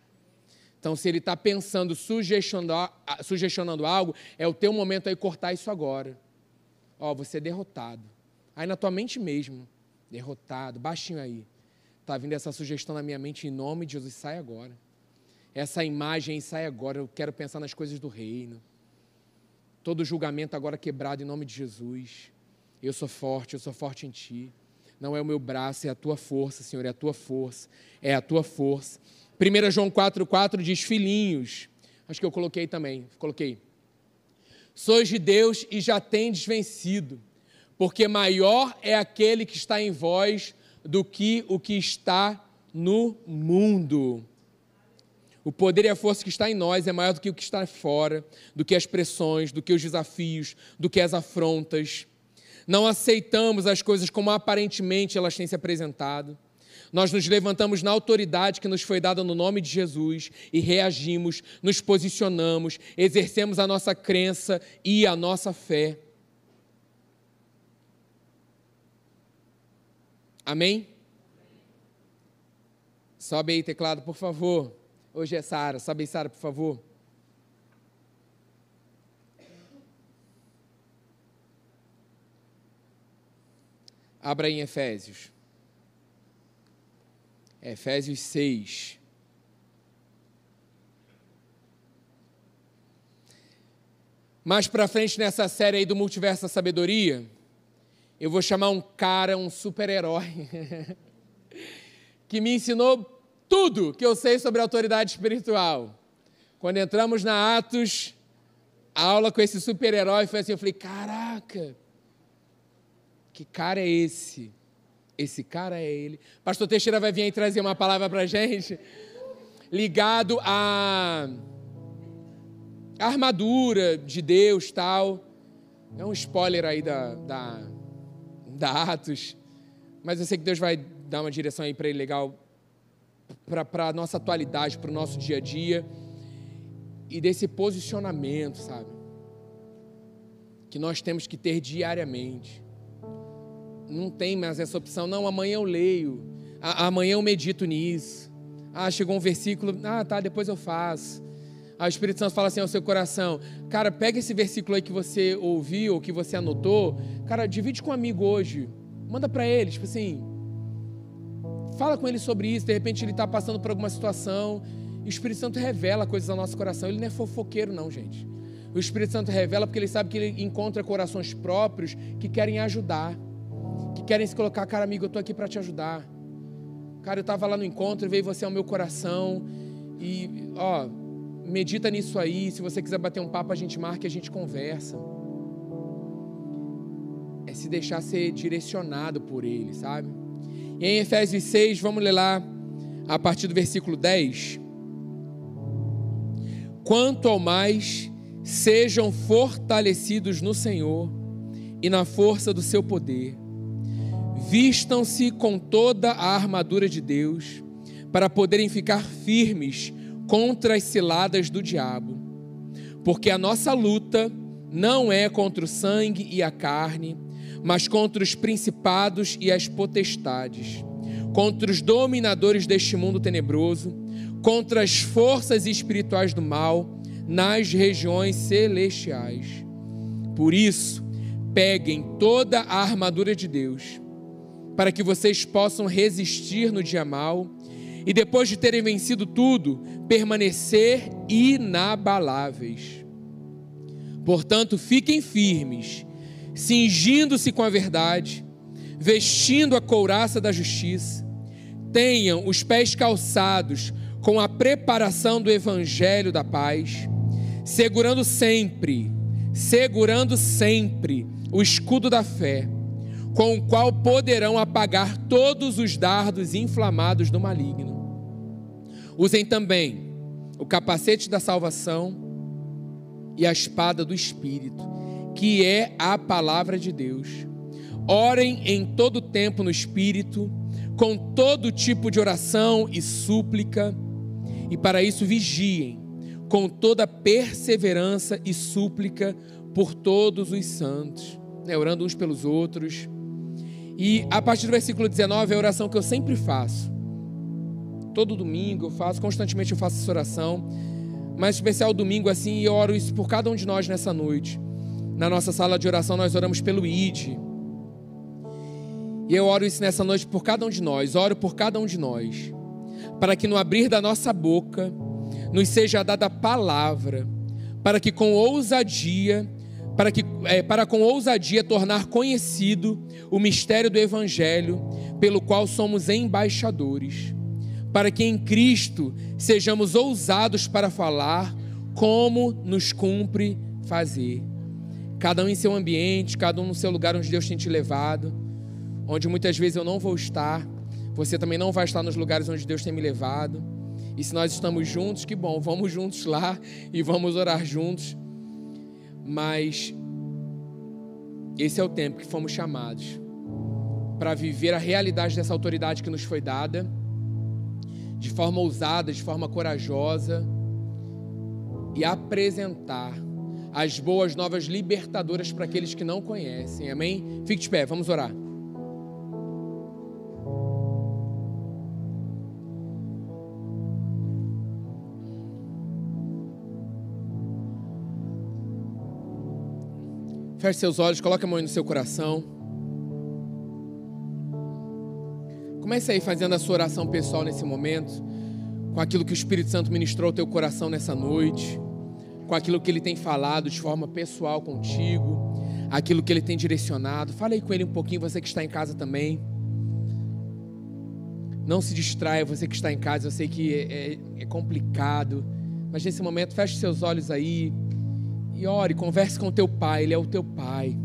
Então, se ele está pensando, sugestionando, sugestionando algo, é o teu momento aí cortar isso agora. Ó, você é derrotado. Aí na tua mente mesmo, derrotado, baixinho aí. Está vindo essa sugestão na minha mente, em nome de Jesus, sai agora. Essa imagem sai agora, eu quero pensar nas coisas do reino. Todo julgamento agora quebrado em nome de Jesus. Eu sou forte, eu sou forte em ti. Não é o meu braço, é a tua força, Senhor, é a tua força, é a tua força. 1 João 4,4 diz: Filhinhos, acho que eu coloquei também, coloquei. Sois de Deus e já tendes vencido, porque maior é aquele que está em vós do que o que está no mundo. O poder e a força que está em nós é maior do que o que está fora, do que as pressões, do que os desafios, do que as afrontas. Não aceitamos as coisas como aparentemente elas têm se apresentado. Nós nos levantamos na autoridade que nos foi dada no nome de Jesus e reagimos, nos posicionamos, exercemos a nossa crença e a nossa fé. Amém? Sobe aí, teclado, por favor. Hoje é Sara. Sobe aí, Sara, por favor. Abra em Efésios. Efésios 6. Mais para frente nessa série aí do Multiverso da Sabedoria, eu vou chamar um cara, um super-herói, <laughs> que me ensinou tudo que eu sei sobre autoridade espiritual. Quando entramos na Atos, a aula com esse super-herói foi assim, eu falei, caraca, que cara é esse? Esse cara é ele. Pastor Teixeira vai vir aí trazer uma palavra para gente ligado à armadura de Deus tal. É um spoiler aí da, da da Atos, mas eu sei que Deus vai dar uma direção aí para ele legal, para a nossa atualidade, para o nosso dia a dia, e desse posicionamento, sabe? Que nós temos que ter diariamente. Não tem mais essa opção, não, amanhã eu leio, amanhã eu medito nisso. Ah, chegou um versículo, ah, tá, depois eu faço. Aí o Espírito Santo fala assim ao seu coração: Cara, pega esse versículo aí que você ouviu, ou que você anotou, cara, divide com um amigo hoje. Manda para ele, tipo assim. Fala com ele sobre isso. De repente ele está passando por alguma situação. E o Espírito Santo revela coisas ao nosso coração. Ele não é fofoqueiro, não, gente. O Espírito Santo revela porque ele sabe que ele encontra corações próprios que querem ajudar, querem se colocar, cara, amigo, eu estou aqui para te ajudar. Cara, eu estava lá no encontro veio você ao meu coração. E, ó, medita nisso aí. Se você quiser bater um papo, a gente marca e a gente conversa. É se deixar ser direcionado por Ele, sabe? E em Efésios 6, vamos ler lá a partir do versículo 10. Quanto ao mais, sejam fortalecidos no Senhor e na força do seu poder. Vistam-se com toda a armadura de Deus, para poderem ficar firmes contra as ciladas do diabo. Porque a nossa luta não é contra o sangue e a carne, mas contra os principados e as potestades, contra os dominadores deste mundo tenebroso, contra as forças espirituais do mal nas regiões celestiais. Por isso, peguem toda a armadura de Deus, para que vocês possam resistir no dia mal e depois de terem vencido tudo, permanecer inabaláveis. Portanto, fiquem firmes, cingindo-se com a verdade, vestindo a couraça da justiça, tenham os pés calçados com a preparação do evangelho da paz, segurando sempre, segurando sempre o escudo da fé com o qual poderão apagar todos os dardos inflamados do maligno. Usem também o capacete da salvação e a espada do Espírito, que é a palavra de Deus. Orem em todo tempo no Espírito, com todo tipo de oração e súplica, e para isso vigiem com toda perseverança e súplica por todos os santos, né? orando uns pelos outros. E a partir do versículo 19 é a oração que eu sempre faço. Todo domingo eu faço, constantemente eu faço essa oração, mas especial domingo assim, e eu oro isso por cada um de nós nessa noite. Na nossa sala de oração nós oramos pelo ID. E eu oro isso nessa noite por cada um de nós, oro por cada um de nós, para que no abrir da nossa boca nos seja dada a palavra, para que com ousadia, para que é, para com ousadia tornar conhecido o mistério do evangelho, pelo qual somos embaixadores para que em Cristo sejamos ousados para falar como nos cumpre fazer. Cada um em seu ambiente, cada um no seu lugar onde Deus tem te levado, onde muitas vezes eu não vou estar, você também não vai estar nos lugares onde Deus tem me levado. E se nós estamos juntos, que bom, vamos juntos lá e vamos orar juntos. Mas esse é o tempo que fomos chamados para viver a realidade dessa autoridade que nos foi dada de forma ousada, de forma corajosa e apresentar as boas novas libertadoras para aqueles que não conhecem. Amém? Fique de pé, vamos orar. Feche seus olhos, coloque a mão no seu coração. Comece aí fazendo a sua oração pessoal nesse momento, com aquilo que o Espírito Santo ministrou ao teu coração nessa noite, com aquilo que ele tem falado de forma pessoal contigo, aquilo que ele tem direcionado. Fale aí com ele um pouquinho, você que está em casa também. Não se distraia, você que está em casa, eu sei que é, é, é complicado, mas nesse momento feche seus olhos aí e ore, converse com o teu pai, ele é o teu pai.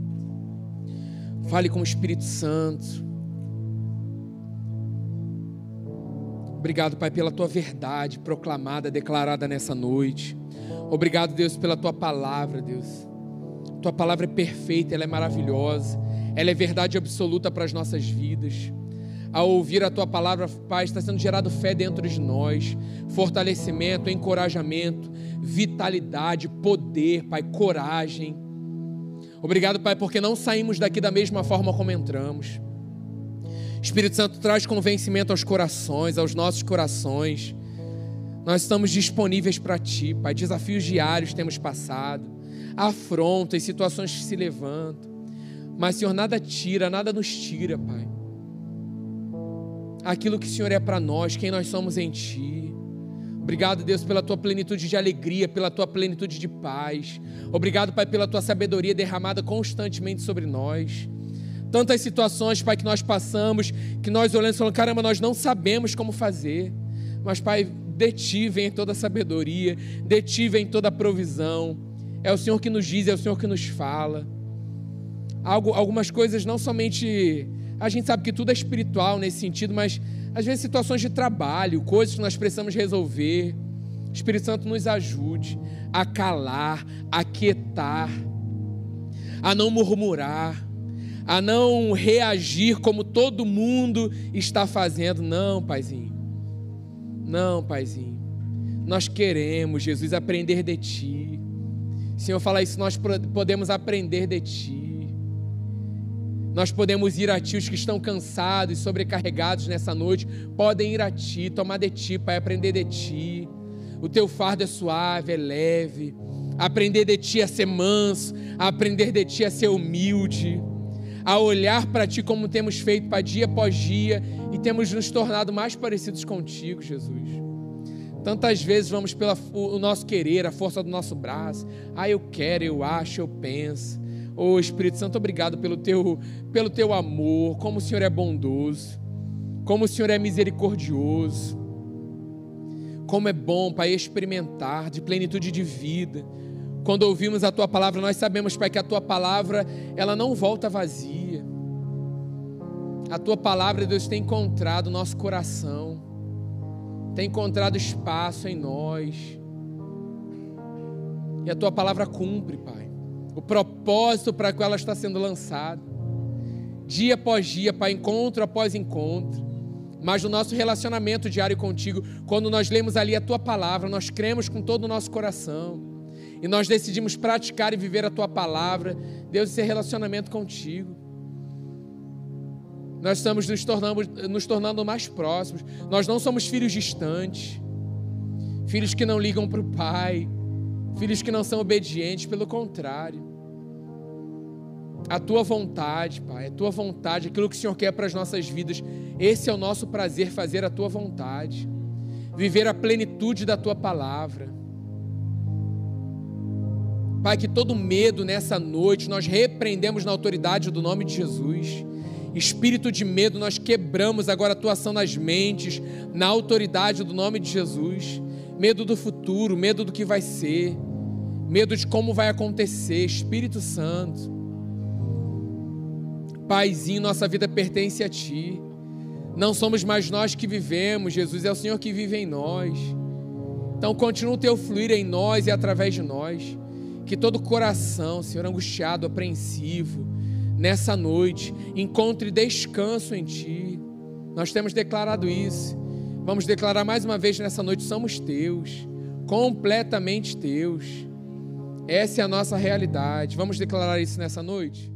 Fale com o Espírito Santo. Obrigado, Pai, pela tua verdade proclamada, declarada nessa noite. Obrigado, Deus, pela tua palavra, Deus. Tua palavra é perfeita, ela é maravilhosa, ela é verdade absoluta para as nossas vidas. Ao ouvir a tua palavra, Pai, está sendo gerado fé dentro de nós, fortalecimento, encorajamento, vitalidade, poder, Pai, coragem. Obrigado, Pai, porque não saímos daqui da mesma forma como entramos. Espírito Santo traz convencimento aos corações, aos nossos corações. Nós estamos disponíveis para Ti, Pai. Desafios diários temos passado, afrontas, situações que se levantam. Mas, Senhor, nada tira, nada nos tira, Pai. Aquilo que o Senhor é para nós, quem nós somos em Ti. Obrigado, Deus, pela tua plenitude de alegria, pela tua plenitude de paz. Obrigado, Pai, pela tua sabedoria derramada constantemente sobre nós. Tantas situações, Pai, que nós passamos, que nós olhamos e falamos, caramba, nós não sabemos como fazer. Mas, Pai, de Ti vem toda a sabedoria, de Ti vem toda a provisão. É o Senhor que nos diz, é o Senhor que nos fala. Algo, algumas coisas não somente. A gente sabe que tudo é espiritual nesse sentido, mas às vezes situações de trabalho, coisas que nós precisamos resolver. O Espírito Santo nos ajude a calar, a quietar, a não murmurar a não reagir como todo mundo está fazendo. Não, Paizinho. Não, Paizinho. Nós queremos, Jesus, aprender de Ti. Senhor, fala isso, nós podemos aprender de Ti. Nós podemos ir a Ti, os que estão cansados e sobrecarregados nessa noite, podem ir a Ti, tomar de Ti, Pai, aprender de Ti. O Teu fardo é suave, é leve. Aprender de Ti a ser manso, aprender de Ti a ser humilde a olhar para Ti como temos feito para dia após dia e temos nos tornado mais parecidos contigo, Jesus. Tantas vezes vamos pelo nosso querer, a força do nosso braço. Ah, eu quero, eu acho, eu penso. Oh Espírito Santo, obrigado pelo teu, pelo teu amor, como o Senhor é bondoso, como o Senhor é misericordioso, como é bom, Pai, experimentar de plenitude de vida quando ouvimos a tua palavra, nós sabemos, Pai, que a tua palavra, ela não volta vazia. A tua palavra, Deus, tem encontrado nosso coração, tem encontrado espaço em nós. E a tua palavra cumpre, Pai, o propósito para que ela está sendo lançada. Dia após dia, Pai, encontro após encontro. mas no nosso relacionamento diário contigo, quando nós lemos ali a tua palavra, nós cremos com todo o nosso coração e nós decidimos praticar e viver a tua palavra, Deus, esse relacionamento contigo. Nós estamos nos tornando, nos tornando mais próximos. Nós não somos filhos distantes, filhos que não ligam para o Pai, filhos que não são obedientes, pelo contrário. A tua vontade, Pai, a tua vontade, aquilo que o Senhor quer para as nossas vidas, esse é o nosso prazer, fazer a tua vontade, viver a plenitude da tua palavra. Pai, que todo medo nessa noite nós repreendemos na autoridade do nome de Jesus. Espírito de medo, nós quebramos agora a atuação nas mentes, na autoridade do nome de Jesus. Medo do futuro, medo do que vai ser, medo de como vai acontecer. Espírito Santo. Paizinho, nossa vida pertence a Ti. Não somos mais nós que vivemos, Jesus é o Senhor que vive em nós. Então continua o Teu fluir em nós e através de nós. Que todo coração, Senhor, angustiado, apreensivo, nessa noite, encontre descanso em Ti. Nós temos declarado isso. Vamos declarar mais uma vez nessa noite: somos Teus, completamente Teus. Essa é a nossa realidade. Vamos declarar isso nessa noite?